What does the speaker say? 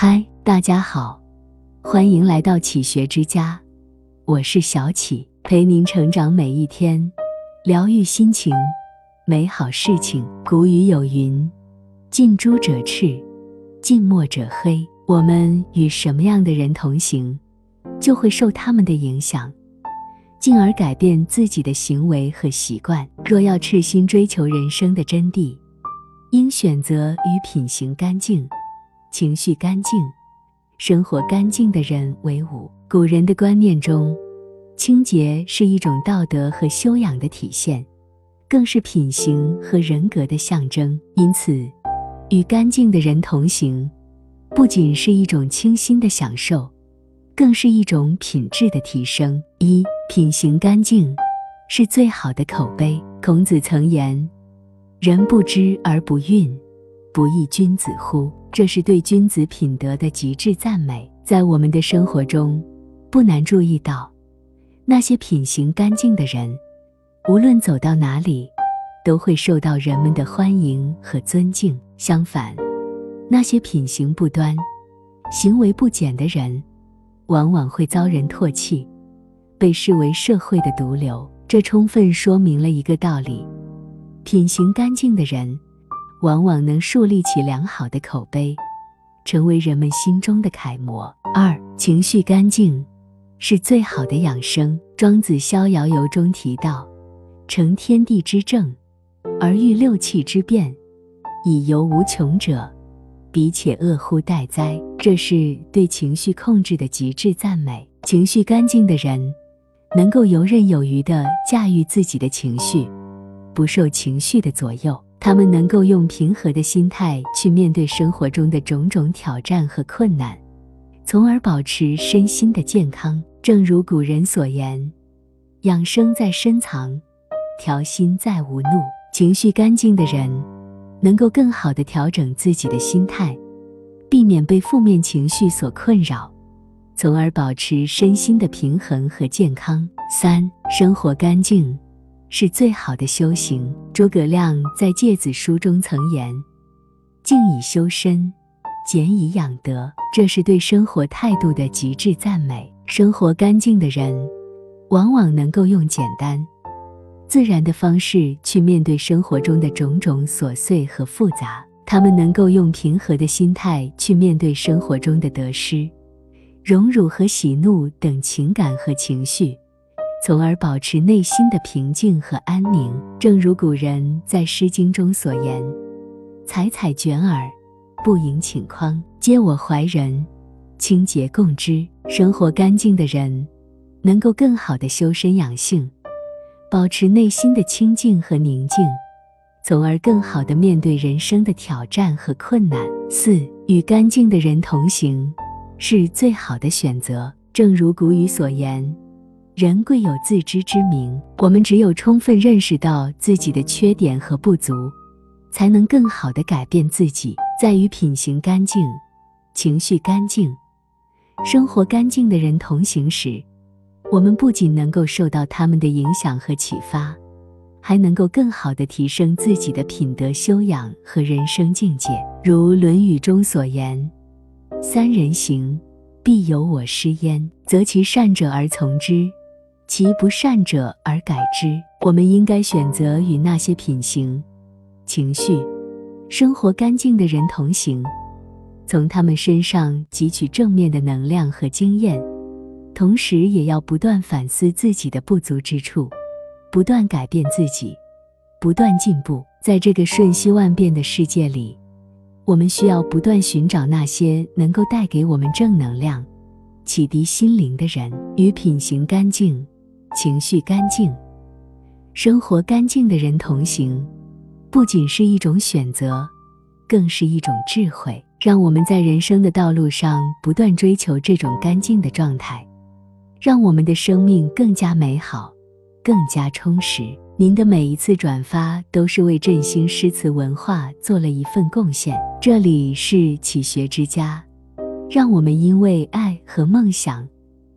嗨，大家好，欢迎来到启学之家，我是小启，陪您成长每一天，疗愈心情，美好事情。古语有云：“近朱者赤，近墨者黑。”我们与什么样的人同行，就会受他们的影响，进而改变自己的行为和习惯。若要赤心追求人生的真谛，应选择与品行干净。情绪干净、生活干净的人为伍。古人的观念中，清洁是一种道德和修养的体现，更是品行和人格的象征。因此，与干净的人同行，不仅是一种清新的享受，更是一种品质的提升。一品行干净是最好的口碑。孔子曾言：“人不知而不愠，不亦君子乎？”这是对君子品德的极致赞美。在我们的生活中，不难注意到，那些品行干净的人，无论走到哪里，都会受到人们的欢迎和尊敬。相反，那些品行不端、行为不检的人，往往会遭人唾弃，被视为社会的毒瘤。这充分说明了一个道理：品行干净的人。往往能树立起良好的口碑，成为人们心中的楷模。二，情绪干净是最好的养生。庄子《逍遥游》中提到：“成天地之正，而欲六气之变，以游无穷者，彼且恶乎待哉？”这是对情绪控制的极致赞美。情绪干净的人，能够游刃有余地驾驭自己的情绪，不受情绪的左右。他们能够用平和的心态去面对生活中的种种挑战和困难，从而保持身心的健康。正如古人所言：“养生在深藏，调心在无怒。”情绪干净的人，能够更好地调整自己的心态，避免被负面情绪所困扰，从而保持身心的平衡和健康。三、生活干净。是最好的修行。诸葛亮在《诫子书》中曾言：“静以修身，俭以养德。”这是对生活态度的极致赞美。生活干净的人，往往能够用简单、自然的方式去面对生活中的种种琐碎和复杂。他们能够用平和的心态去面对生活中的得失、荣辱和喜怒等情感和情绪。从而保持内心的平静和安宁。正如古人在《诗经》中所言：“采采卷耳，不盈顷筐，皆我怀人，清洁共之。”生活干净的人，能够更好的修身养性，保持内心的清静和宁静，从而更好的面对人生的挑战和困难。四与干净的人同行，是最好的选择。正如古语所言。人贵有自知之明，我们只有充分认识到自己的缺点和不足，才能更好的改变自己。在与品行干净、情绪干净、生活干净的人同行时，我们不仅能够受到他们的影响和启发，还能够更好的提升自己的品德修养和人生境界。如《论语》中所言：“三人行，必有我师焉，择其善者而从之。”其不善者而改之。我们应该选择与那些品行、情绪、生活干净的人同行，从他们身上汲取正面的能量和经验，同时也要不断反思自己的不足之处，不断改变自己，不断进步。在这个瞬息万变的世界里，我们需要不断寻找那些能够带给我们正能量、启迪心灵的人，与品行干净。情绪干净、生活干净的人同行，不仅是一种选择，更是一种智慧。让我们在人生的道路上不断追求这种干净的状态，让我们的生命更加美好、更加充实。您的每一次转发都是为振兴诗词文化做了一份贡献。这里是启学之家，让我们因为爱和梦想。